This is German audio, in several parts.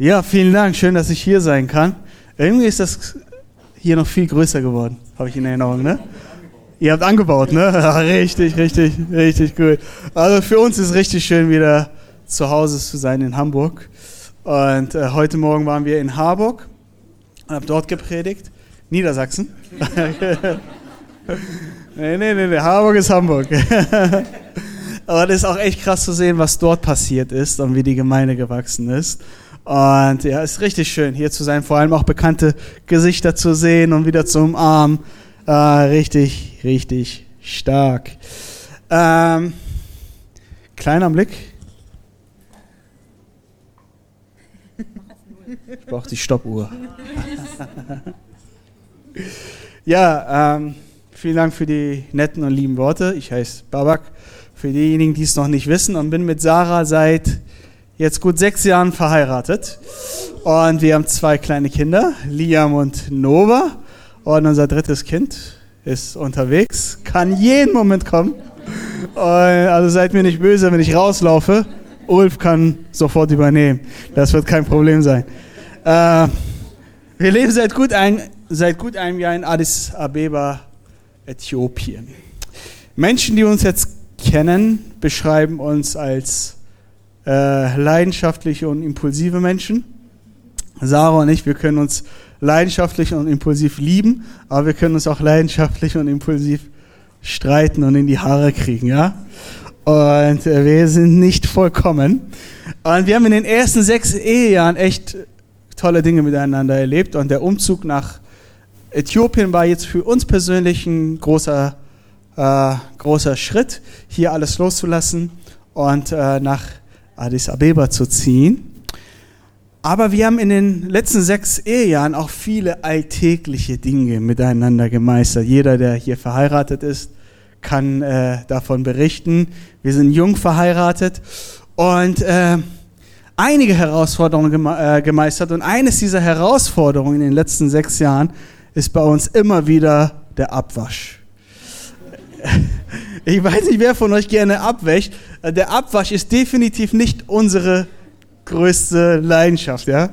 Ja, vielen Dank. Schön, dass ich hier sein kann. Irgendwie ist das hier noch viel größer geworden, habe ich in Erinnerung, ne? Ihr habt angebaut, ne? richtig, richtig, richtig cool. Also für uns ist es richtig schön, wieder zu Hause zu sein in Hamburg. Und äh, heute Morgen waren wir in Harburg und habe dort gepredigt. Niedersachsen. nee, nee, nee, nee, Harburg ist Hamburg. Aber das ist auch echt krass zu sehen, was dort passiert ist und wie die Gemeinde gewachsen ist. Und ja, ist richtig schön, hier zu sein, vor allem auch bekannte Gesichter zu sehen und wieder zu umarmen. Äh, richtig, richtig stark. Ähm, kleiner Blick. Ich brauche die Stoppuhr. ja, ähm, vielen Dank für die netten und lieben Worte. Ich heiße Babak, für diejenigen, die es noch nicht wissen, und bin mit Sarah seit jetzt gut sechs Jahren verheiratet. Und wir haben zwei kleine Kinder, Liam und Nova. Und unser drittes Kind ist unterwegs, kann jeden Moment kommen. Also seid mir nicht böse, wenn ich rauslaufe. Ulf kann sofort übernehmen. Das wird kein Problem sein. Äh, wir leben seit gut, ein, seit gut einem Jahr in Addis Abeba, Äthiopien. Menschen, die uns jetzt kennen, beschreiben uns als äh, leidenschaftliche und impulsive Menschen. Sarah und ich, wir können uns leidenschaftlich und impulsiv lieben, aber wir können uns auch leidenschaftlich und impulsiv streiten und in die Haare kriegen, ja? Und äh, wir sind nicht vollkommen. Und wir haben in den ersten sechs Ehejahren echt tolle Dinge miteinander erlebt. Und der Umzug nach Äthiopien war jetzt für uns persönlich ein großer, äh, großer Schritt, hier alles loszulassen und äh, nach Addis Abeba zu ziehen. Aber wir haben in den letzten sechs Ehejahren auch viele alltägliche Dinge miteinander gemeistert. Jeder, der hier verheiratet ist, kann äh, davon berichten. Wir sind jung verheiratet und äh, einige Herausforderungen geme äh, gemeistert. Und eines dieser Herausforderungen in den letzten sechs Jahren ist bei uns immer wieder der Abwasch. Ich weiß nicht, wer von euch gerne abwäscht. Äh, der Abwasch ist definitiv nicht unsere größte Leidenschaft, ja.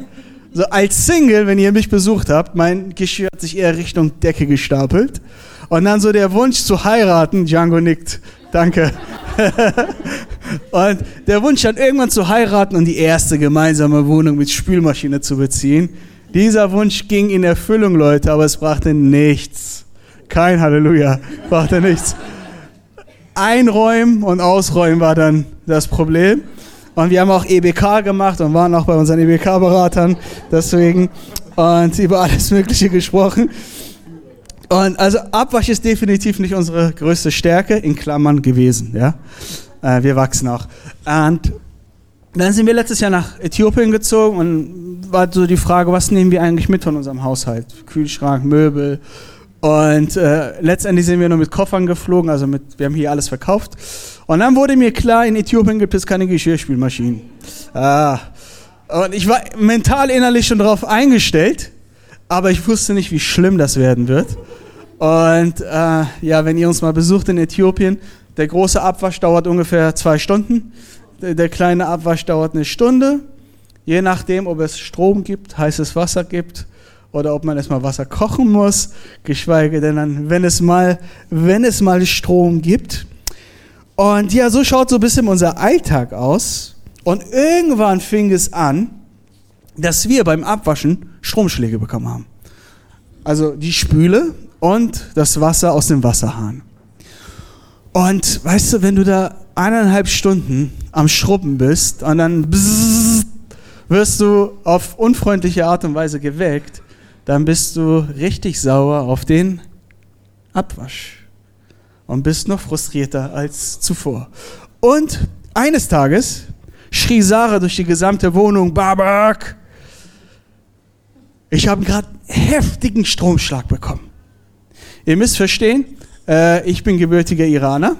So als Single, wenn ihr mich besucht habt, mein Geschirr hat sich eher Richtung Decke gestapelt. Und dann so der Wunsch zu heiraten, Django nickt, danke. und der Wunsch dann irgendwann zu heiraten und die erste gemeinsame Wohnung mit Spülmaschine zu beziehen. Dieser Wunsch ging in Erfüllung, Leute, aber es brachte nichts. Kein Halleluja, brachte nichts. Einräumen und Ausräumen war dann das Problem. Und wir haben auch EBK gemacht und waren auch bei unseren EBK-Beratern deswegen und über alles Mögliche gesprochen. Und also Abwasch ist definitiv nicht unsere größte Stärke, in Klammern gewesen. Ja? Äh, wir wachsen auch. Und dann sind wir letztes Jahr nach Äthiopien gezogen und war so die Frage, was nehmen wir eigentlich mit von unserem Haushalt? Kühlschrank, Möbel, und äh, letztendlich sind wir nur mit Koffern geflogen, also mit, wir haben hier alles verkauft. Und dann wurde mir klar, in Äthiopien gibt es keine Geschirrspülmaschinen. Ah. Und ich war mental innerlich schon darauf eingestellt, aber ich wusste nicht, wie schlimm das werden wird. Und äh, ja, wenn ihr uns mal besucht in Äthiopien, der große Abwasch dauert ungefähr zwei Stunden, der, kleine Abwasch dauert eine Stunde. Je nachdem, ob es Strom gibt, heißes Wasser gibt oder ob man erstmal Wasser kochen muss, geschweige denn dann, wenn es mal, wenn es mal Strom gibt. Und ja, so schaut so ein bisschen unser Alltag aus. Und irgendwann fing es an, dass wir beim Abwaschen Stromschläge bekommen haben. Also die Spüle und das Wasser aus dem Wasserhahn. Und weißt du, wenn du da eineinhalb Stunden am Schrubben bist und dann bzzz, wirst du auf unfreundliche Art und Weise geweckt, dann bist du richtig sauer auf den Abwasch und bist noch frustrierter als zuvor. Und eines Tages schrie Sarah durch die gesamte Wohnung, Babak, ich habe gerade heftigen Stromschlag bekommen. Ihr müsst verstehen, äh, ich bin gebürtiger Iraner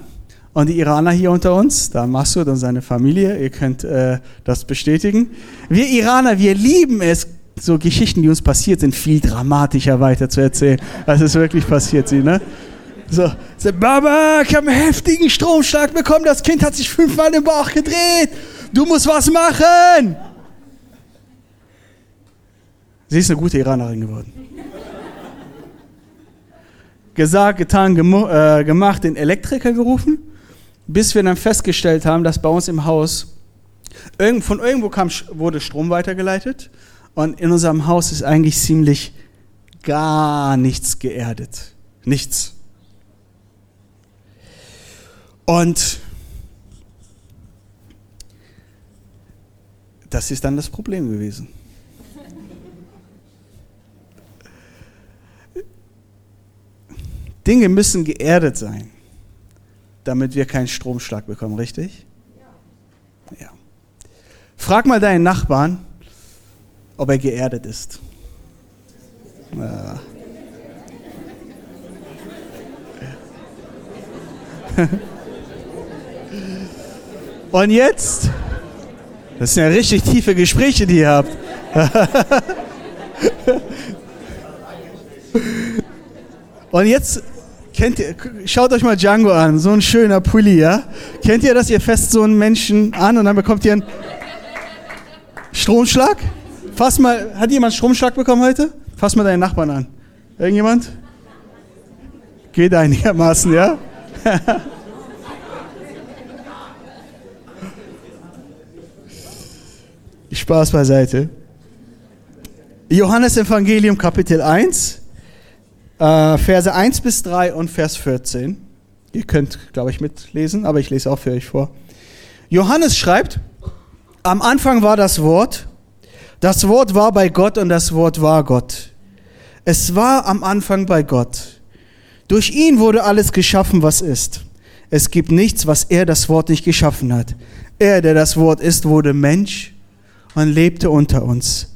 und die Iraner hier unter uns, da Massoud und seine Familie, ihr könnt äh, das bestätigen. Wir Iraner, wir lieben es, so Geschichten, die uns passiert sind, viel dramatischer weiter zu erzählen, als es wirklich passiert sind. Ne? So, so, ich habe einen heftigen Stromschlag bekommen, das Kind hat sich fünfmal im Bauch gedreht, du musst was machen. Sie ist eine gute Iranerin geworden. Gesagt, getan, äh, gemacht, den Elektriker gerufen, bis wir dann festgestellt haben, dass bei uns im Haus von irgendwo kam, wurde Strom weitergeleitet und in unserem Haus ist eigentlich ziemlich gar nichts geerdet. Nichts. Und das ist dann das Problem gewesen. Dinge müssen geerdet sein, damit wir keinen Stromschlag bekommen, richtig? Ja. Frag mal deinen Nachbarn, ob er geerdet ist. Ja. Und jetzt, das sind ja richtig tiefe Gespräche, die ihr habt. Und jetzt kennt ihr, schaut euch mal Django an, so ein schöner Pulli, ja? Kennt ihr das? Ihr fest so einen Menschen an und dann bekommt ihr einen Stromschlag? Fass mal, hat jemand Stromschlag bekommen heute? Fass mal deinen Nachbarn an. Irgendjemand? Geht einigermaßen, ja? Spaß beiseite. Johannes Evangelium Kapitel 1, äh, Verse 1 bis 3 und Vers 14. Ihr könnt, glaube ich, mitlesen, aber ich lese auch für euch vor. Johannes schreibt, am Anfang war das Wort, das Wort war bei Gott und das Wort war Gott. Es war am Anfang bei Gott. Durch ihn wurde alles geschaffen, was ist. Es gibt nichts, was er das Wort nicht geschaffen hat. Er, der das Wort ist, wurde Mensch und lebte unter uns.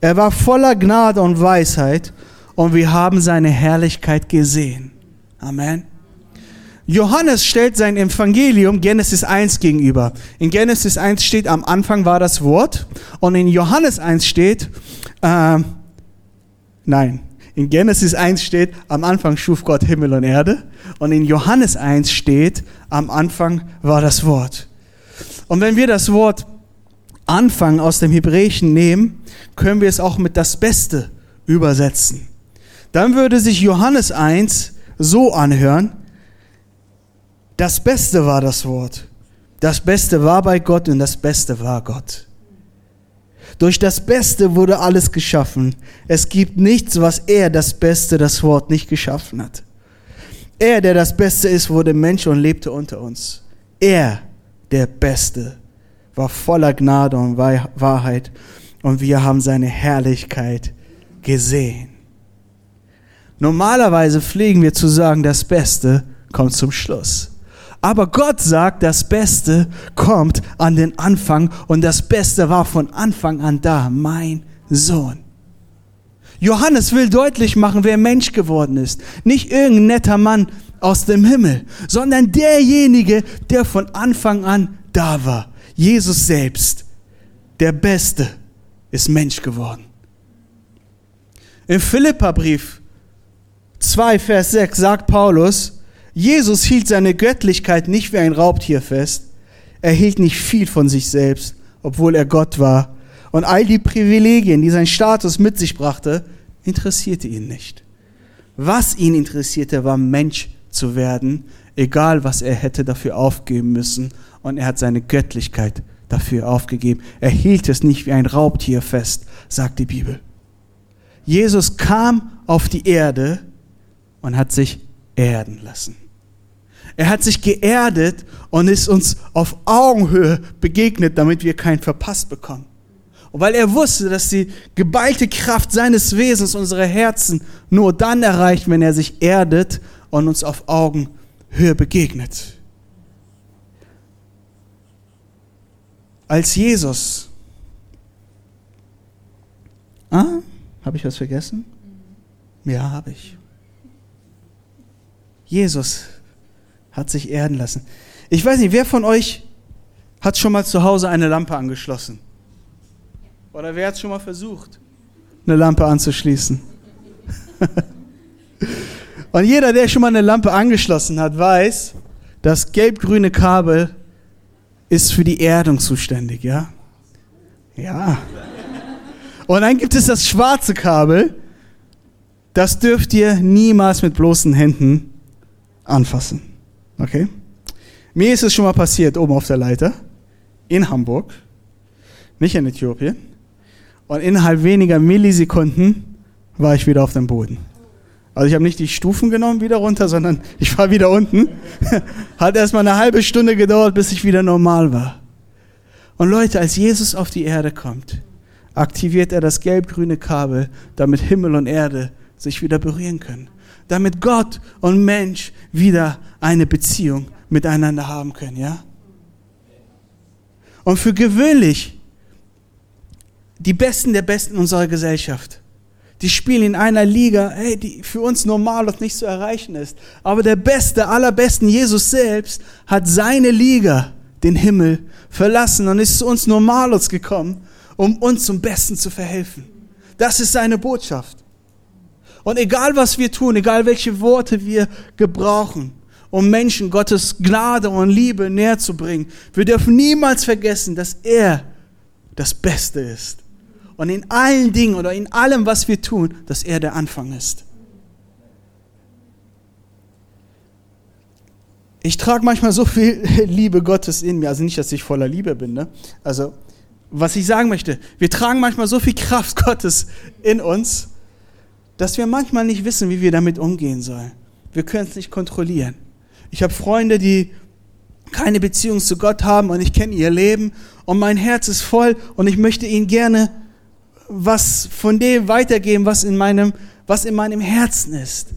Er war voller Gnade und Weisheit und wir haben seine Herrlichkeit gesehen. Amen. Johannes stellt sein Evangelium Genesis 1 gegenüber. In Genesis 1 steht, am Anfang war das Wort. Und in Johannes 1 steht, äh, nein, in Genesis 1 steht, am Anfang schuf Gott Himmel und Erde. Und in Johannes 1 steht, am Anfang war das Wort. Und wenn wir das Wort Anfang aus dem Hebräischen nehmen, können wir es auch mit das Beste übersetzen. Dann würde sich Johannes 1 so anhören, das Beste war das Wort. Das Beste war bei Gott und das Beste war Gott. Durch das Beste wurde alles geschaffen. Es gibt nichts, was er, das Beste, das Wort nicht geschaffen hat. Er, der das Beste ist, wurde Mensch und lebte unter uns. Er, der Beste, war voller Gnade und Wahrheit und wir haben seine Herrlichkeit gesehen. Normalerweise pflegen wir zu sagen, das Beste kommt zum Schluss. Aber Gott sagt, das Beste kommt an den Anfang und das Beste war von Anfang an da, mein Sohn. Johannes will deutlich machen, wer Mensch geworden ist. Nicht irgendein netter Mann aus dem Himmel, sondern derjenige, der von Anfang an da war. Jesus selbst, der Beste, ist Mensch geworden. Im Philipperbrief 2, Vers 6 sagt Paulus, Jesus hielt seine Göttlichkeit nicht wie ein Raubtier fest. Er hielt nicht viel von sich selbst, obwohl er Gott war. Und all die Privilegien, die sein Status mit sich brachte, interessierte ihn nicht. Was ihn interessierte, war Mensch zu werden, egal was er hätte dafür aufgeben müssen und er hat seine Göttlichkeit dafür aufgegeben. Er hielt es nicht wie ein Raubtier fest, sagt die Bibel. Jesus kam auf die Erde und hat sich erden lassen. Er hat sich geerdet und ist uns auf Augenhöhe begegnet, damit wir keinen verpasst bekommen. Und weil er wusste, dass die geballte Kraft seines Wesens unsere Herzen nur dann erreicht, wenn er sich erdet und uns auf Augenhöhe begegnet. als Jesus. Ah, habe ich was vergessen? Ja, habe ich. Jesus hat sich erden lassen. Ich weiß nicht, wer von euch hat schon mal zu Hause eine Lampe angeschlossen? Oder wer hat schon mal versucht, eine Lampe anzuschließen? Und jeder, der schon mal eine Lampe angeschlossen hat, weiß, das gelb-grüne Kabel ist für die Erdung zuständig, ja? Ja. Und dann gibt es das schwarze Kabel. Das dürft ihr niemals mit bloßen Händen anfassen. Okay? Mir ist es schon mal passiert, oben auf der Leiter, in Hamburg, nicht in Äthiopien. Und innerhalb weniger Millisekunden war ich wieder auf dem Boden. Also ich habe nicht die Stufen genommen wieder runter, sondern ich war wieder unten. Hat erstmal eine halbe Stunde gedauert, bis ich wieder normal war. Und Leute, als Jesus auf die Erde kommt, aktiviert er das gelb-grüne Kabel, damit Himmel und Erde sich wieder berühren können. Damit Gott und Mensch wieder eine Beziehung miteinander haben können, ja? Und für gewöhnlich die Besten der Besten unserer Gesellschaft die spielen in einer Liga, hey, die für uns normal und nicht zu erreichen ist. Aber der Beste, allerbesten, Jesus selbst, hat seine Liga, den Himmel, verlassen und ist zu uns Normalos gekommen, um uns zum Besten zu verhelfen. Das ist seine Botschaft. Und egal was wir tun, egal welche Worte wir gebrauchen, um Menschen Gottes Gnade und Liebe näher zu bringen, wir dürfen niemals vergessen, dass er das Beste ist und in allen Dingen oder in allem, was wir tun, dass er der Anfang ist. Ich trage manchmal so viel Liebe Gottes in mir, also nicht, dass ich voller Liebe bin, ne? Also, was ich sagen möchte, wir tragen manchmal so viel Kraft Gottes in uns, dass wir manchmal nicht wissen, wie wir damit umgehen sollen. Wir können es nicht kontrollieren. Ich habe Freunde, die keine Beziehung zu Gott haben und ich kenne ihr Leben und mein Herz ist voll und ich möchte ihnen gerne was von dem weitergeben, was in meinem, was in meinem Herzen ist.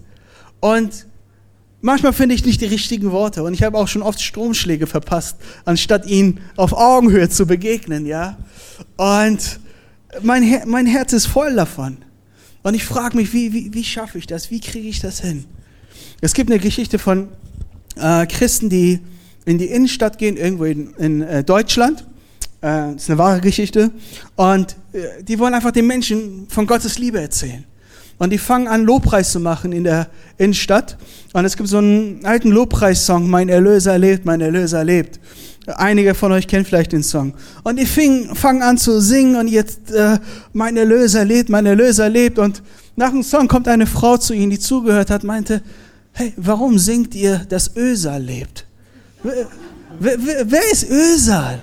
Und manchmal finde ich nicht die richtigen Worte und ich habe auch schon oft Stromschläge verpasst, anstatt ihnen auf Augenhöhe zu begegnen, ja. Und mein, Her mein Herz ist voll davon. Und ich frage mich, wie, wie, wie schaffe ich das? Wie kriege ich das hin? Es gibt eine Geschichte von äh, Christen, die in die Innenstadt gehen, irgendwo in, in äh, Deutschland. Äh, das ist eine wahre Geschichte. Und äh, die wollen einfach den Menschen von Gottes Liebe erzählen. Und die fangen an, Lobpreis zu machen in der Innenstadt. Und es gibt so einen alten Lobpreissong, Mein Erlöser lebt, mein Erlöser lebt. Einige von euch kennen vielleicht den Song. Und die fing, fangen an zu singen und jetzt, äh, mein Erlöser lebt, mein Erlöser lebt. Und nach dem Song kommt eine Frau zu ihnen, die zugehört hat, meinte, hey, warum singt ihr, dass Ösal lebt? Wer, wer, wer ist Ösal?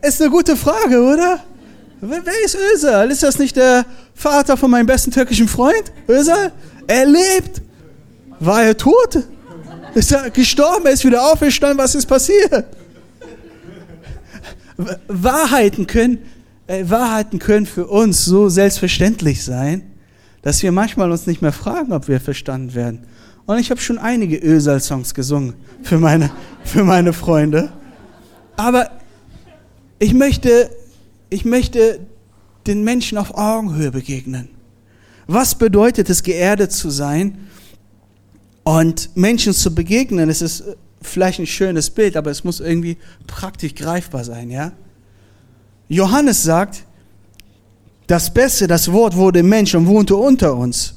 Ist eine gute Frage, oder? Wer ist Özal? Ist das nicht der Vater von meinem besten türkischen Freund? Özal? Er lebt. War er tot? Ist er gestorben? Er ist wieder auferstanden? Was ist passiert? Wahrheiten können, äh, Wahrheiten können für uns so selbstverständlich sein, dass wir manchmal uns nicht mehr fragen, ob wir verstanden werden. Und ich habe schon einige Ösal-Songs gesungen für meine, für meine Freunde. Aber ich möchte, ich möchte den Menschen auf Augenhöhe begegnen. Was bedeutet es, geerdet zu sein und Menschen zu begegnen? Es ist vielleicht ein schönes Bild, aber es muss irgendwie praktisch greifbar sein, ja? Johannes sagt, das Beste, das Wort wurde Mensch und wohnte unter uns.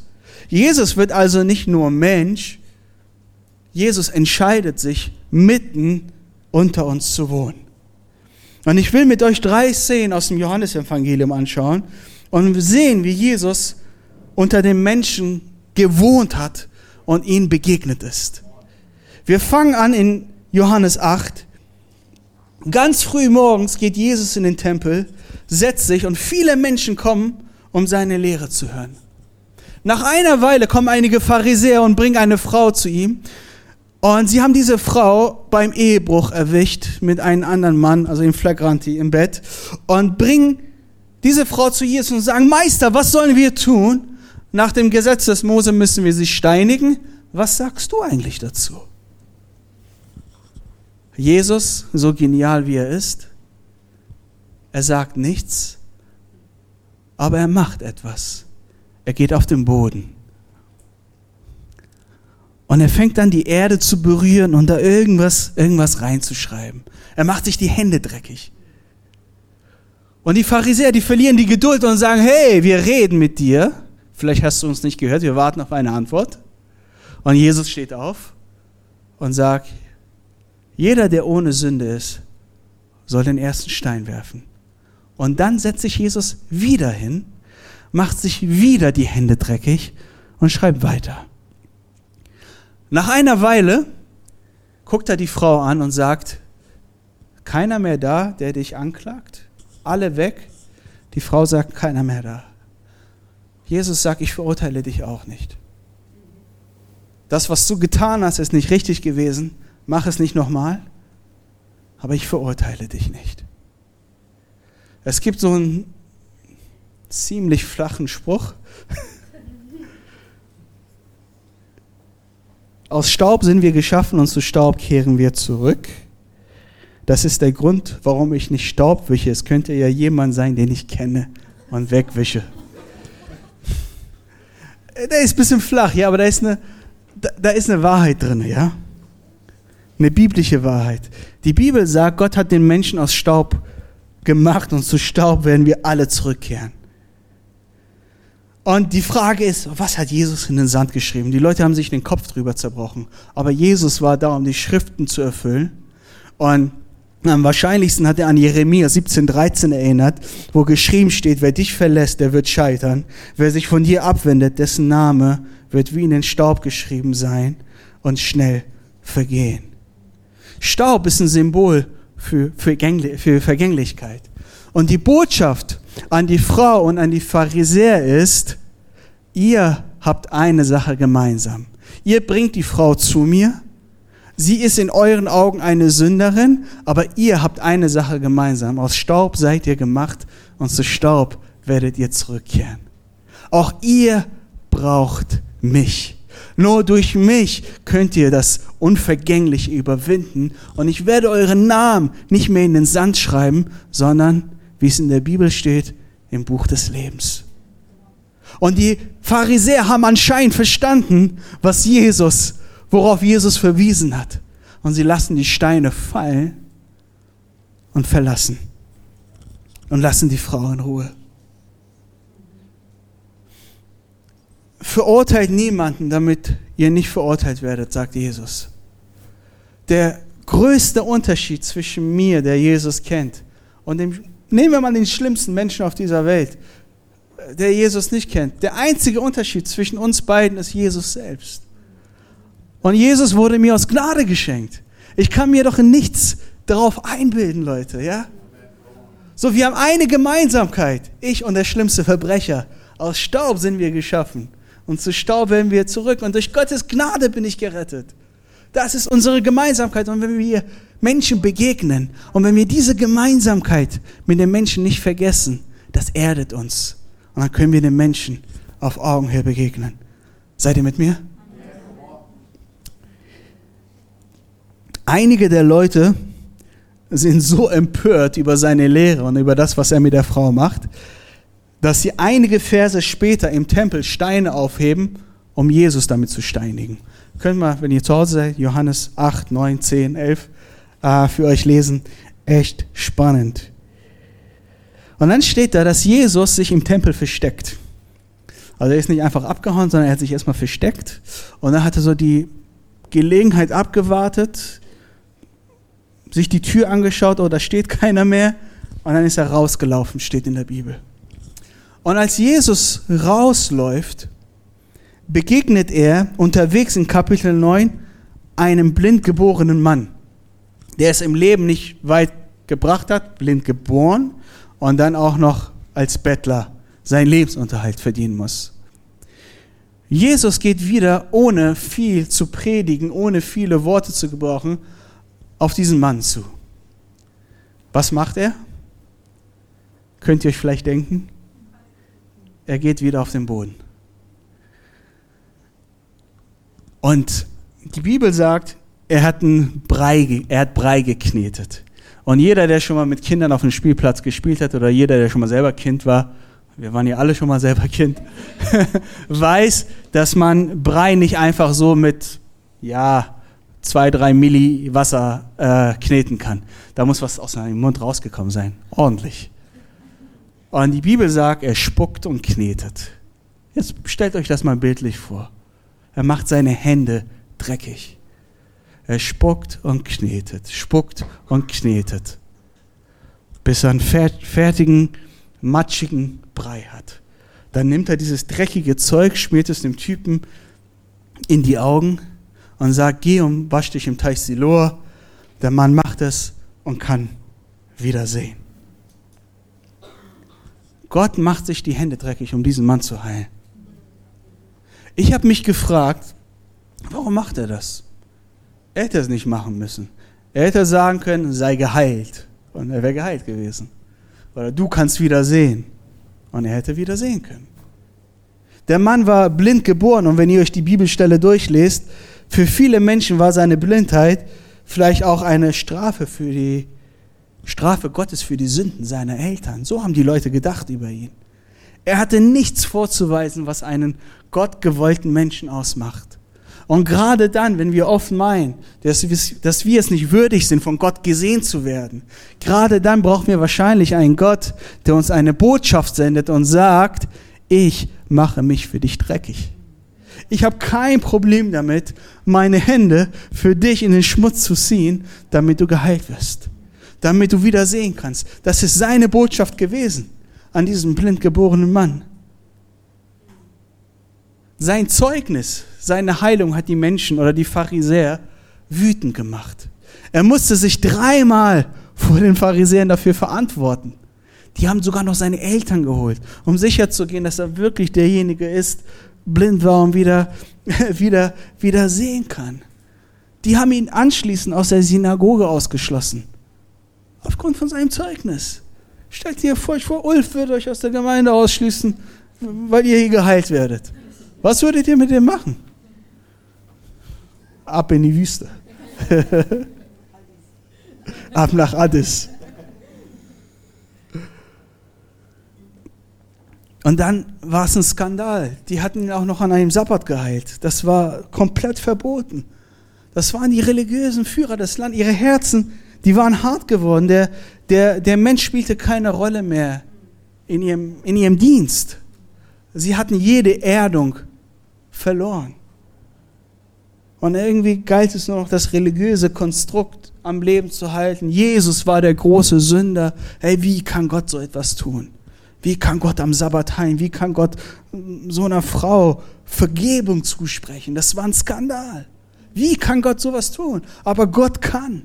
Jesus wird also nicht nur Mensch, Jesus entscheidet sich, mitten unter uns zu wohnen. Und ich will mit euch drei Szenen aus dem Johannesevangelium anschauen und sehen, wie Jesus unter den Menschen gewohnt hat und ihnen begegnet ist. Wir fangen an in Johannes 8. Ganz früh morgens geht Jesus in den Tempel, setzt sich und viele Menschen kommen, um seine Lehre zu hören. Nach einer Weile kommen einige Pharisäer und bringen eine Frau zu ihm und sie haben diese Frau beim Ehebruch erwischt mit einem anderen Mann, also im Flagranti im Bett, und bringen diese Frau zu Jesus und sagen, Meister, was sollen wir tun? Nach dem Gesetz des Mose müssen wir sie steinigen. Was sagst du eigentlich dazu? Jesus, so genial wie er ist, er sagt nichts, aber er macht etwas. Er geht auf den Boden. Und er fängt dann die Erde zu berühren und da irgendwas, irgendwas reinzuschreiben. Er macht sich die Hände dreckig. Und die Pharisäer, die verlieren die Geduld und sagen, hey, wir reden mit dir. Vielleicht hast du uns nicht gehört, wir warten auf eine Antwort. Und Jesus steht auf und sagt, jeder, der ohne Sünde ist, soll den ersten Stein werfen. Und dann setzt sich Jesus wieder hin, macht sich wieder die Hände dreckig und schreibt weiter. Nach einer Weile guckt er die Frau an und sagt, keiner mehr da, der dich anklagt? Alle weg? Die Frau sagt, keiner mehr da. Jesus sagt, ich verurteile dich auch nicht. Das, was du getan hast, ist nicht richtig gewesen. Mach es nicht nochmal. Aber ich verurteile dich nicht. Es gibt so einen ziemlich flachen Spruch. Aus Staub sind wir geschaffen und zu Staub kehren wir zurück. Das ist der Grund, warum ich nicht Staub wische. Es könnte ja jemand sein, den ich kenne und wegwische. Der ist ein bisschen flach, ja, aber da ist eine, da, da ist eine Wahrheit drin, ja. Eine biblische Wahrheit. Die Bibel sagt, Gott hat den Menschen aus Staub gemacht und zu Staub werden wir alle zurückkehren. Und die Frage ist, was hat Jesus in den Sand geschrieben? Die Leute haben sich den Kopf drüber zerbrochen. Aber Jesus war da, um die Schriften zu erfüllen. Und am wahrscheinlichsten hat er an Jeremia 17,13 erinnert, wo geschrieben steht, wer dich verlässt, der wird scheitern. Wer sich von dir abwendet, dessen Name wird wie in den Staub geschrieben sein und schnell vergehen. Staub ist ein Symbol für, für Vergänglichkeit. Und die Botschaft an die Frau und an die Pharisäer ist, ihr habt eine Sache gemeinsam. Ihr bringt die Frau zu mir. Sie ist in euren Augen eine Sünderin, aber ihr habt eine Sache gemeinsam. Aus Staub seid ihr gemacht und zu Staub werdet ihr zurückkehren. Auch ihr braucht mich. Nur durch mich könnt ihr das Unvergängliche überwinden und ich werde euren Namen nicht mehr in den Sand schreiben, sondern wie es in der Bibel steht, im Buch des Lebens. Und die Pharisäer haben anscheinend verstanden, was Jesus, worauf Jesus verwiesen hat. Und sie lassen die Steine fallen und verlassen und lassen die Frau in Ruhe. Verurteilt niemanden, damit ihr nicht verurteilt werdet, sagt Jesus. Der größte Unterschied zwischen mir, der Jesus kennt, und dem Nehmen wir mal den schlimmsten Menschen auf dieser Welt, der Jesus nicht kennt. Der einzige Unterschied zwischen uns beiden ist Jesus selbst. Und Jesus wurde mir aus Gnade geschenkt. Ich kann mir doch in nichts darauf einbilden, Leute, ja? So, wir haben eine Gemeinsamkeit. Ich und der schlimmste Verbrecher. Aus Staub sind wir geschaffen. Und zu Staub werden wir zurück. Und durch Gottes Gnade bin ich gerettet. Das ist unsere Gemeinsamkeit. Und wenn wir Menschen begegnen und wenn wir diese Gemeinsamkeit mit den Menschen nicht vergessen, das erdet uns. Und dann können wir den Menschen auf Augenhöhe begegnen. Seid ihr mit mir? Einige der Leute sind so empört über seine Lehre und über das, was er mit der Frau macht, dass sie einige Verse später im Tempel Steine aufheben, um Jesus damit zu steinigen. Können wir, wenn ihr zu Hause seid, Johannes 8, 9, 10, 11 äh, für euch lesen. Echt spannend. Und dann steht da, dass Jesus sich im Tempel versteckt. Also er ist nicht einfach abgehauen, sondern er hat sich erstmal versteckt. Und dann hat er so die Gelegenheit abgewartet, sich die Tür angeschaut, oh, da steht keiner mehr. Und dann ist er rausgelaufen, steht in der Bibel. Und als Jesus rausläuft, begegnet er unterwegs in Kapitel 9 einem blind geborenen Mann, der es im Leben nicht weit gebracht hat, blind geboren und dann auch noch als Bettler seinen Lebensunterhalt verdienen muss. Jesus geht wieder, ohne viel zu predigen, ohne viele Worte zu gebrauchen, auf diesen Mann zu. Was macht er? Könnt ihr euch vielleicht denken? Er geht wieder auf den Boden. Und die Bibel sagt, er hat, einen Brei, er hat Brei geknetet. Und jeder, der schon mal mit Kindern auf dem Spielplatz gespielt hat oder jeder, der schon mal selber Kind war, wir waren ja alle schon mal selber Kind, weiß, dass man Brei nicht einfach so mit, ja, zwei, drei Milli Wasser äh, kneten kann. Da muss was aus seinem Mund rausgekommen sein. Ordentlich. Und die Bibel sagt, er spuckt und knetet. Jetzt stellt euch das mal bildlich vor. Er macht seine Hände dreckig. Er spuckt und knetet, spuckt und knetet. bis er einen fertigen, matschigen Brei hat. Dann nimmt er dieses dreckige Zeug, schmiert es dem Typen in die Augen und sagt, geh und wasch dich im Teich Siloa. Der Mann macht es und kann wieder sehen. Gott macht sich die Hände dreckig, um diesen Mann zu heilen. Ich habe mich gefragt, warum macht er das? Er hätte es nicht machen müssen. Er hätte sagen können, sei geheilt. Und er wäre geheilt gewesen. Oder du kannst wieder sehen. Und er hätte wieder sehen können. Der Mann war blind geboren und wenn ihr euch die Bibelstelle durchlest, für viele Menschen war seine Blindheit vielleicht auch eine Strafe für die Strafe Gottes für die Sünden seiner Eltern. So haben die Leute gedacht über ihn. Er hatte nichts vorzuweisen, was einen gottgewollten Menschen ausmacht. Und gerade dann, wenn wir oft meinen, dass, wir es nicht würdig sind, von Gott gesehen zu werden, gerade dann brauchen wir wahrscheinlich einen Gott, der uns eine Botschaft sendet und sagt, ich mache mich für dich dreckig. Ich habe kein Problem damit, meine Hände für dich in den Schmutz zu ziehen, damit du geheilt wirst, damit du wieder sehen kannst. Das ist seine Botschaft gewesen an diesem blind geborenen Mann. Sein Zeugnis, seine Heilung hat die Menschen oder die Pharisäer wütend gemacht. Er musste sich dreimal vor den Pharisäern dafür verantworten. Die haben sogar noch seine Eltern geholt, um sicherzugehen, dass er wirklich derjenige ist, blind war und wieder, wieder, wieder sehen kann. Die haben ihn anschließend aus der Synagoge ausgeschlossen. Aufgrund von seinem Zeugnis. Stellt dir vor, vor, Ulf wird euch aus der Gemeinde ausschließen, weil ihr hier geheilt werdet. Was würdet ihr mit dem machen? Ab in die Wüste. Ab nach Addis. Und dann war es ein Skandal. Die hatten ihn auch noch an einem Sabbat geheilt. Das war komplett verboten. Das waren die religiösen Führer des Landes. Ihre Herzen, die waren hart geworden. Der, der, der Mensch spielte keine Rolle mehr in ihrem, in ihrem Dienst. Sie hatten jede Erdung verloren. Und irgendwie galt es nur noch, das religiöse Konstrukt am Leben zu halten. Jesus war der große Sünder. Hey, wie kann Gott so etwas tun? Wie kann Gott am Sabbat heilen? Wie kann Gott so einer Frau Vergebung zusprechen? Das war ein Skandal. Wie kann Gott sowas tun? Aber Gott kann.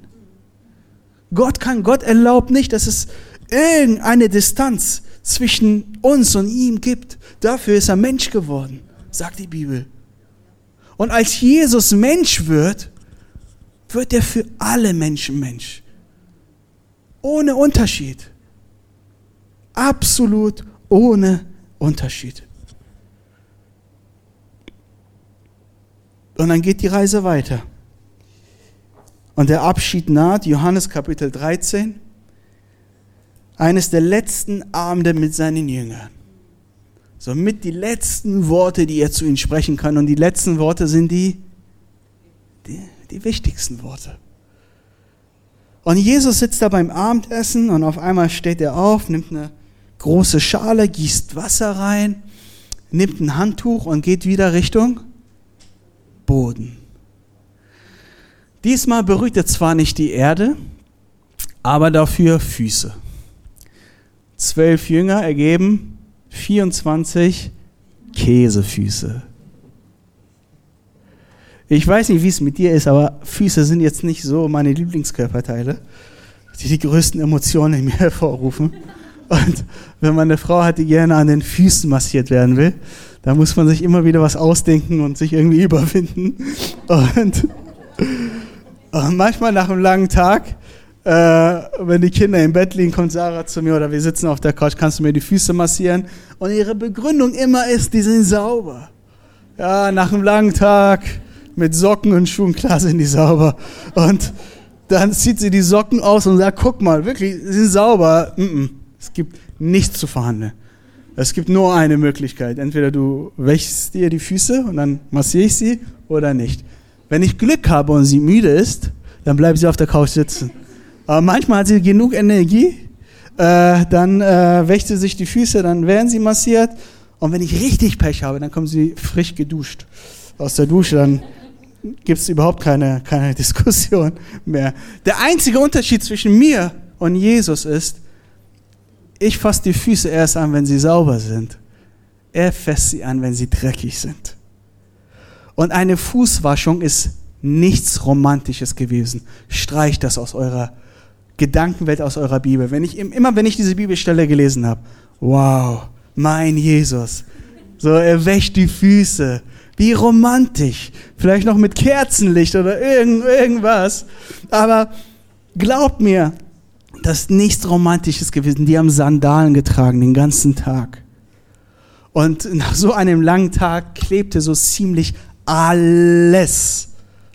Gott kann. Gott erlaubt nicht, dass es irgendeine Distanz zwischen uns und ihm gibt. Dafür ist er Mensch geworden, sagt die Bibel. Und als Jesus Mensch wird, wird er für alle Menschen Mensch. Ohne Unterschied. Absolut ohne Unterschied. Und dann geht die Reise weiter. Und der Abschied naht, Johannes Kapitel 13, eines der letzten Abende mit seinen Jüngern. Somit die letzten Worte, die er zu ihnen sprechen kann. Und die letzten Worte sind die, die, die wichtigsten Worte. Und Jesus sitzt da beim Abendessen und auf einmal steht er auf, nimmt eine große Schale, gießt Wasser rein, nimmt ein Handtuch und geht wieder Richtung Boden. Diesmal berührt er zwar nicht die Erde, aber dafür Füße. Zwölf Jünger ergeben 24 Käsefüße. Ich weiß nicht, wie es mit dir ist, aber Füße sind jetzt nicht so meine Lieblingskörperteile, die die größten Emotionen in mir hervorrufen. Und wenn man eine Frau hat, die gerne an den Füßen massiert werden will, da muss man sich immer wieder was ausdenken und sich irgendwie überwinden. Und, und manchmal nach einem langen Tag, äh, wenn die Kinder im Bett liegen, kommt Sarah zu mir oder wir sitzen auf der Couch, kannst du mir die Füße massieren? Und ihre Begründung immer ist, die sind sauber. Ja, nach einem langen Tag mit Socken und Schuhen, klar sind die sauber. Und dann zieht sie die Socken aus und sagt, guck mal, wirklich, sie sind sauber. Mm -mm. Es gibt nichts zu verhandeln. Es gibt nur eine Möglichkeit. Entweder du wäschst dir die Füße und dann massiere ich sie oder nicht. Wenn ich Glück habe und sie müde ist, dann bleibt sie auf der Couch sitzen. Aber manchmal hat sie genug Energie, äh, dann äh, wäscht sie sich die Füße, dann werden sie massiert. Und wenn ich richtig Pech habe, dann kommen sie frisch geduscht aus der Dusche. Dann gibt es überhaupt keine, keine Diskussion mehr. Der einzige Unterschied zwischen mir und Jesus ist, ich fasse die Füße erst an, wenn sie sauber sind. Er fasst sie an, wenn sie dreckig sind. Und eine Fußwaschung ist nichts Romantisches gewesen. Streicht das aus eurer Gedankenwelt, aus eurer Bibel. Wenn ich, immer wenn ich diese Bibelstelle gelesen habe, wow, mein Jesus. So, er wäscht die Füße. Wie romantisch. Vielleicht noch mit Kerzenlicht oder irgend, irgendwas. Aber glaubt mir, das ist nichts Romantisches gewesen. Die haben Sandalen getragen den ganzen Tag. Und nach so einem langen Tag klebte so ziemlich alles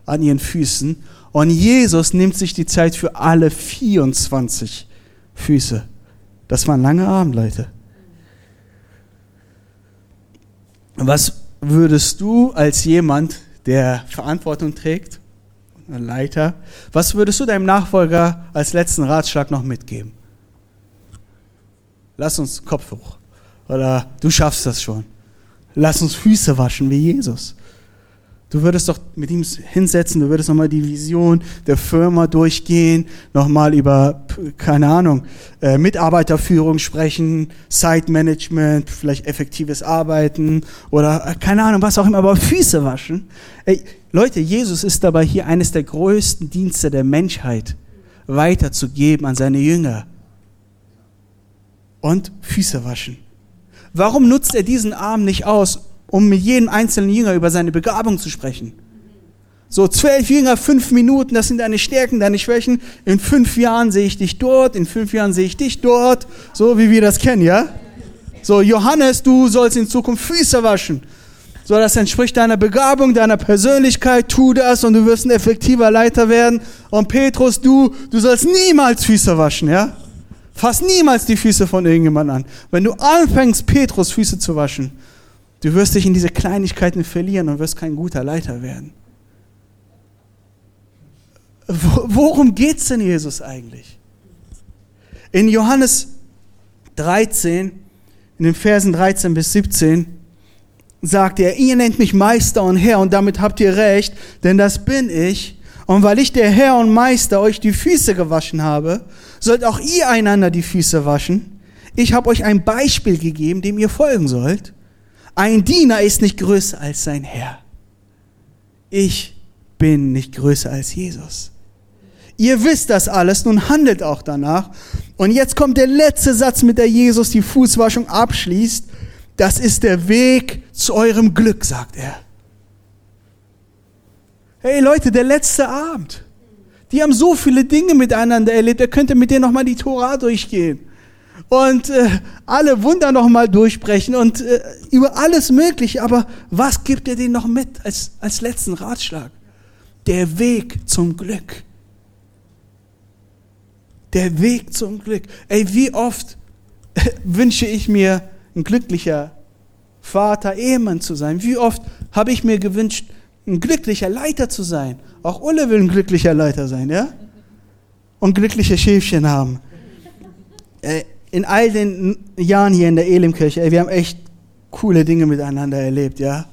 an ihren Füßen. Und Jesus nimmt sich die Zeit für alle 24 Füße. Das war ein langer Abend, Leute. Was würdest du als jemand, der Verantwortung trägt, ein Leiter, was würdest du deinem Nachfolger als letzten Ratschlag noch mitgeben? Lass uns Kopf hoch. Oder du schaffst das schon. Lass uns Füße waschen wie Jesus. Du würdest doch mit ihm hinsetzen, du würdest nochmal die Vision der Firma durchgehen, nochmal über, keine Ahnung, äh, Mitarbeiterführung sprechen, Site-Management, vielleicht effektives Arbeiten oder äh, keine Ahnung, was auch immer, aber Füße waschen. Ey, Leute, Jesus ist dabei hier eines der größten Dienste der Menschheit weiterzugeben an seine Jünger. Und Füße waschen. Warum nutzt er diesen Arm nicht aus, um mit jedem einzelnen Jünger über seine Begabung zu sprechen. So zwölf Jünger, fünf Minuten, das sind deine Stärken, deine Schwächen. In fünf Jahren sehe ich dich dort, in fünf Jahren sehe ich dich dort, so wie wir das kennen, ja? So, Johannes, du sollst in Zukunft Füße waschen. So, das entspricht deiner Begabung, deiner Persönlichkeit, tu das und du wirst ein effektiver Leiter werden. Und Petrus, du, du sollst niemals Füße waschen, ja? Fass niemals die Füße von irgendjemandem an. Wenn du anfängst, Petrus Füße zu waschen, Du wirst dich in diese Kleinigkeiten verlieren und wirst kein guter Leiter werden. Worum geht es denn Jesus eigentlich? In Johannes 13, in den Versen 13 bis 17, sagt er, ihr nennt mich Meister und Herr und damit habt ihr recht, denn das bin ich. Und weil ich der Herr und Meister euch die Füße gewaschen habe, sollt auch ihr einander die Füße waschen. Ich habe euch ein Beispiel gegeben, dem ihr folgen sollt. Ein Diener ist nicht größer als sein Herr. Ich bin nicht größer als Jesus. Ihr wisst das alles, nun handelt auch danach. Und jetzt kommt der letzte Satz, mit der Jesus die Fußwaschung abschließt. Das ist der Weg zu eurem Glück, sagt er. Hey Leute, der letzte Abend. Die haben so viele Dinge miteinander erlebt. Er könnte mit denen nochmal die Tora durchgehen und äh, alle Wunder nochmal durchbrechen und äh, über alles Mögliche. Aber was gibt er denen noch mit als, als letzten Ratschlag? Der Weg zum Glück. Der Weg zum Glück. Ey, wie oft äh, wünsche ich mir, ein glücklicher Vater, Ehemann zu sein? Wie oft habe ich mir gewünscht, ein glücklicher Leiter zu sein? Auch Ulle will ein glücklicher Leiter sein, ja? Und glückliche Schäfchen haben. Äh, in all den Jahren hier in der Elimkirche, ey, wir haben echt coole Dinge miteinander erlebt, ja?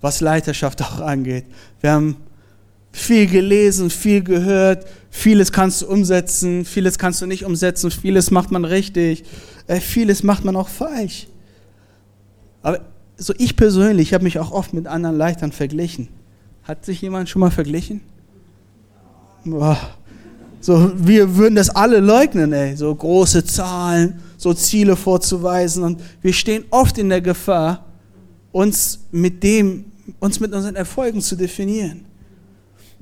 Was Leiterschaft auch angeht. Wir haben viel gelesen, viel gehört, vieles kannst du umsetzen, vieles kannst du nicht umsetzen, vieles macht man richtig, äh, vieles macht man auch falsch. Aber so ich persönlich habe mich auch oft mit anderen Leitern verglichen. Hat sich jemand schon mal verglichen? Boah. So, wir würden das alle leugnen, ey. So große Zahlen, so Ziele vorzuweisen. Und wir stehen oft in der Gefahr, uns mit dem, uns mit unseren Erfolgen zu definieren.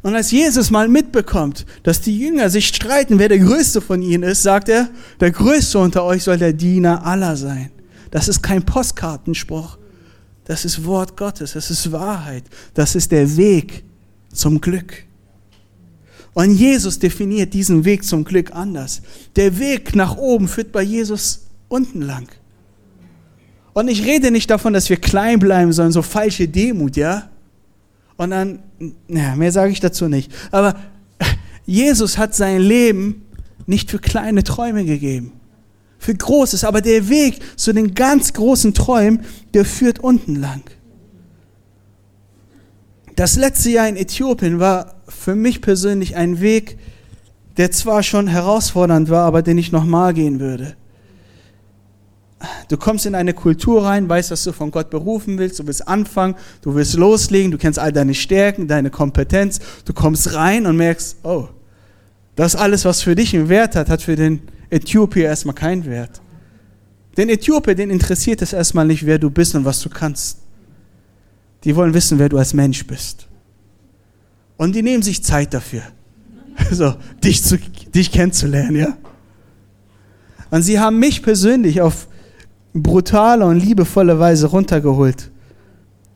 Und als Jesus mal mitbekommt, dass die Jünger sich streiten, wer der Größte von ihnen ist, sagt er, der Größte unter euch soll der Diener aller sein. Das ist kein Postkartenspruch. Das ist Wort Gottes. Das ist Wahrheit. Das ist der Weg zum Glück. Und Jesus definiert diesen Weg zum Glück anders. Der Weg nach oben führt bei Jesus unten lang. Und ich rede nicht davon, dass wir klein bleiben, sondern so falsche Demut, ja? Und dann, naja, mehr sage ich dazu nicht. Aber Jesus hat sein Leben nicht für kleine Träume gegeben, für Großes. Aber der Weg zu den ganz großen Träumen, der führt unten lang. Das letzte Jahr in Äthiopien war für mich persönlich ein Weg, der zwar schon herausfordernd war, aber den ich nochmal gehen würde. du kommst in eine Kultur rein, weißt, dass du von Gott berufen willst, du willst anfangen, du willst loslegen, du kennst all deine Stärken, deine Kompetenz, du kommst rein und merkst, oh, das alles, was für dich einen Wert hat, hat für den Äthiopier erstmal keinen Wert. Den Äthiopier, den interessiert es erstmal nicht, wer du bist und was du kannst. Die wollen wissen, wer du als Mensch bist. Und die nehmen sich Zeit dafür, so, dich, zu, dich kennenzulernen, ja. Und sie haben mich persönlich auf brutale und liebevolle Weise runtergeholt.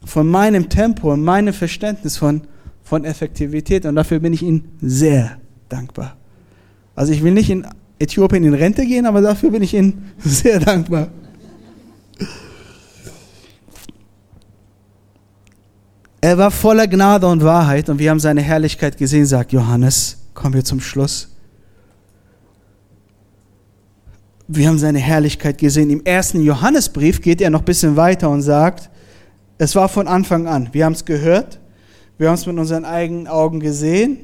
Von meinem Tempo und meinem Verständnis von, von Effektivität. Und dafür bin ich ihnen sehr dankbar. Also ich will nicht in Äthiopien in Rente gehen, aber dafür bin ich ihnen sehr dankbar. Er war voller Gnade und Wahrheit und wir haben seine Herrlichkeit gesehen, sagt Johannes. Kommen wir zum Schluss. Wir haben seine Herrlichkeit gesehen. Im ersten Johannesbrief geht er noch ein bisschen weiter und sagt, es war von Anfang an. Wir haben es gehört, wir haben es mit unseren eigenen Augen gesehen,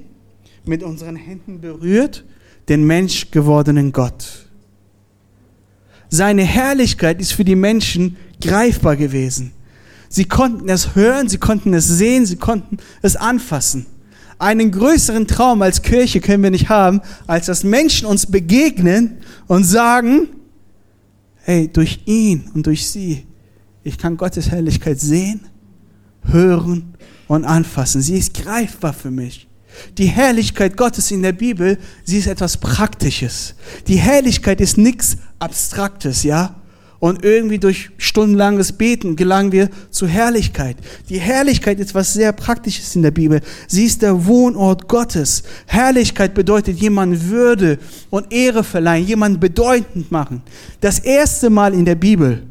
mit unseren Händen berührt, den Mensch gewordenen Gott. Seine Herrlichkeit ist für die Menschen greifbar gewesen. Sie konnten es hören, sie konnten es sehen, sie konnten es anfassen. Einen größeren Traum als Kirche können wir nicht haben, als dass Menschen uns begegnen und sagen, hey, durch ihn und durch sie, ich kann Gottes Herrlichkeit sehen, hören und anfassen. Sie ist greifbar für mich. Die Herrlichkeit Gottes in der Bibel, sie ist etwas Praktisches. Die Herrlichkeit ist nichts Abstraktes, ja? Und irgendwie durch stundenlanges Beten gelangen wir zur Herrlichkeit. Die Herrlichkeit ist was sehr Praktisches in der Bibel. Sie ist der Wohnort Gottes. Herrlichkeit bedeutet jemand Würde und Ehre verleihen, jemand bedeutend machen. Das erste Mal in der Bibel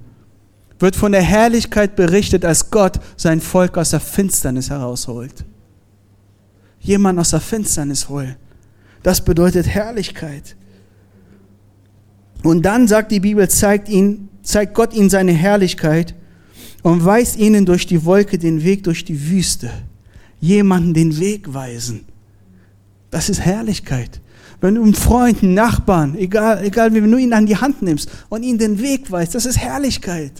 wird von der Herrlichkeit berichtet, als Gott sein Volk aus der Finsternis herausholt. Jemand aus der Finsternis holen. Das bedeutet Herrlichkeit. Und dann sagt die Bibel, zeigt ihn zeigt Gott ihnen seine Herrlichkeit und weist ihnen durch die Wolke den Weg durch die Wüste. Jemanden den Weg weisen. Das ist Herrlichkeit. Wenn du einen Freund, einen Nachbarn, egal, egal wie, wenn du ihn an die Hand nimmst und ihn den Weg weist, das ist Herrlichkeit.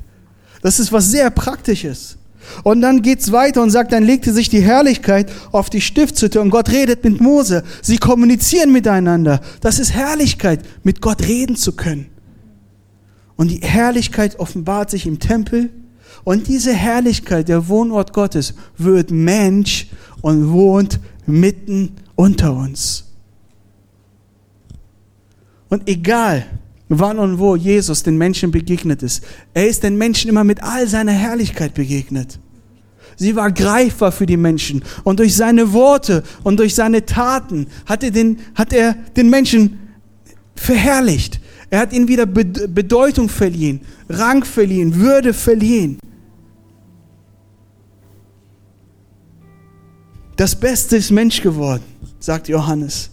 Das ist was sehr Praktisches. Und dann geht's weiter und sagt, dann legte sich die Herrlichkeit auf die Stiftshütte und Gott redet mit Mose. Sie kommunizieren miteinander. Das ist Herrlichkeit, mit Gott reden zu können. Und die Herrlichkeit offenbart sich im Tempel. Und diese Herrlichkeit, der Wohnort Gottes, wird Mensch und wohnt mitten unter uns. Und egal, wann und wo Jesus den Menschen begegnet ist, er ist den Menschen immer mit all seiner Herrlichkeit begegnet. Sie war greifbar für die Menschen. Und durch seine Worte und durch seine Taten hat er den, hat er den Menschen verherrlicht. Er hat ihnen wieder Bedeutung verliehen, Rang verliehen, Würde verliehen. Das Beste ist Mensch geworden, sagt Johannes.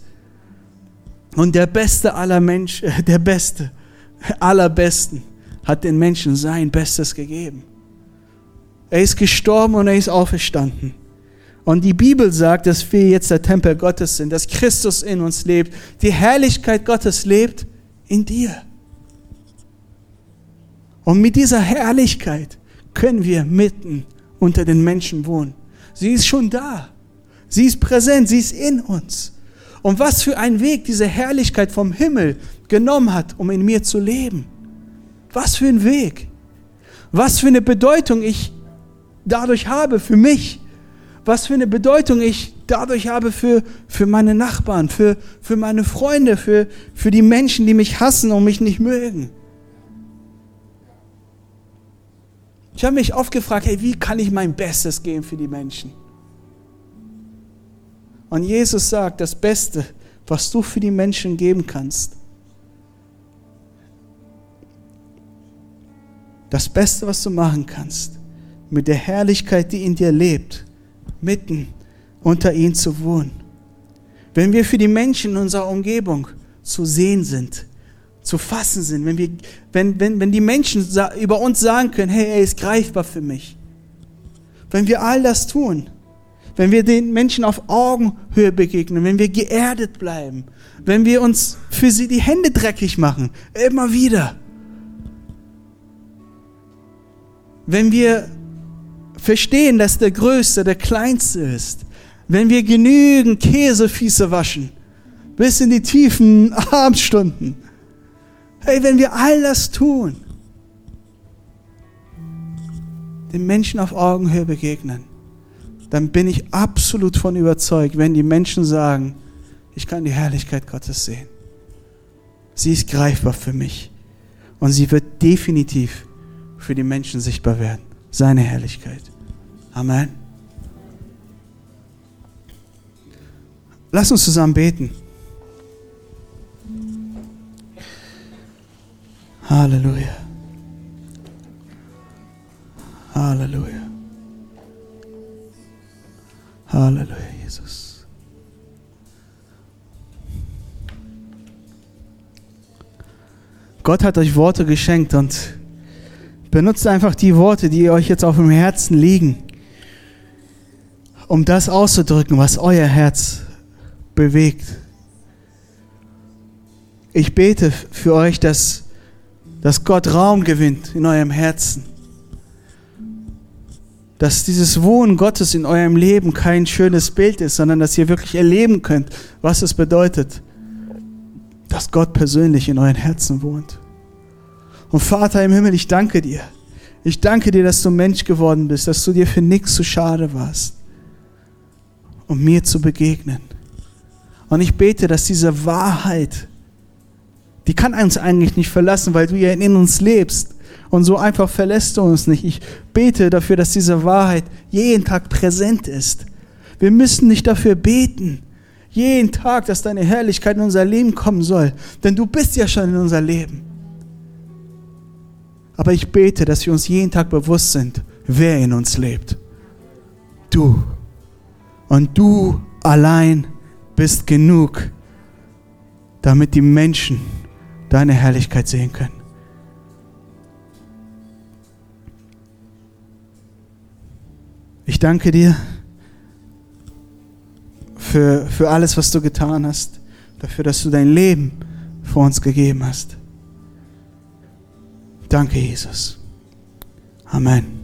Und der Beste aller Menschen, der Beste aller Besten hat den Menschen sein Bestes gegeben. Er ist gestorben und er ist auferstanden. Und die Bibel sagt, dass wir jetzt der Tempel Gottes sind, dass Christus in uns lebt, die Herrlichkeit Gottes lebt in dir. Und mit dieser Herrlichkeit können wir mitten unter den Menschen wohnen. Sie ist schon da. Sie ist präsent. Sie ist in uns. Und was für ein Weg diese Herrlichkeit vom Himmel genommen hat, um in mir zu leben. Was für ein Weg. Was für eine Bedeutung ich dadurch habe für mich. Was für eine Bedeutung ich dadurch habe für, für meine Nachbarn, für, für meine Freunde, für, für die Menschen, die mich hassen und mich nicht mögen. Ich habe mich oft gefragt, hey, wie kann ich mein Bestes geben für die Menschen? Und Jesus sagt, das Beste, was du für die Menschen geben kannst, das Beste, was du machen kannst, mit der Herrlichkeit, die in dir lebt, mitten unter ihnen zu wohnen. Wenn wir für die Menschen in unserer Umgebung zu sehen sind, zu fassen sind, wenn, wir, wenn, wenn, wenn die Menschen über uns sagen können, hey, er ist greifbar für mich. Wenn wir all das tun, wenn wir den Menschen auf Augenhöhe begegnen, wenn wir geerdet bleiben, wenn wir uns für sie die Hände dreckig machen, immer wieder, wenn wir verstehen, dass der Größte der Kleinste ist, wenn wir genügend Käsefüße waschen, bis in die tiefen Abendstunden, hey, wenn wir all das tun, den Menschen auf Augenhöhe begegnen, dann bin ich absolut von überzeugt, wenn die Menschen sagen, ich kann die Herrlichkeit Gottes sehen. Sie ist greifbar für mich und sie wird definitiv für die Menschen sichtbar werden. Seine Herrlichkeit. Amen. Lass uns zusammen beten. Halleluja. Halleluja. Halleluja, Jesus. Gott hat euch Worte geschenkt und benutzt einfach die Worte, die euch jetzt auf dem Herzen liegen, um das auszudrücken, was euer Herz bewegt. Ich bete für euch, dass, dass Gott Raum gewinnt in eurem Herzen dass dieses Wohnen Gottes in eurem Leben kein schönes Bild ist, sondern dass ihr wirklich erleben könnt, was es bedeutet, dass Gott persönlich in euren Herzen wohnt. Und Vater im Himmel, ich danke dir. Ich danke dir, dass du Mensch geworden bist, dass du dir für nichts zu schade warst, um mir zu begegnen. Und ich bete, dass diese Wahrheit, die kann uns eigentlich nicht verlassen, weil du ja in uns lebst. Und so einfach verlässt du uns nicht. Ich bete dafür, dass diese Wahrheit jeden Tag präsent ist. Wir müssen nicht dafür beten, jeden Tag, dass deine Herrlichkeit in unser Leben kommen soll. Denn du bist ja schon in unser Leben. Aber ich bete, dass wir uns jeden Tag bewusst sind, wer in uns lebt. Du. Und du allein bist genug, damit die Menschen deine Herrlichkeit sehen können. Ich danke dir für, für alles, was du getan hast, dafür, dass du dein Leben für uns gegeben hast. Danke, Jesus. Amen.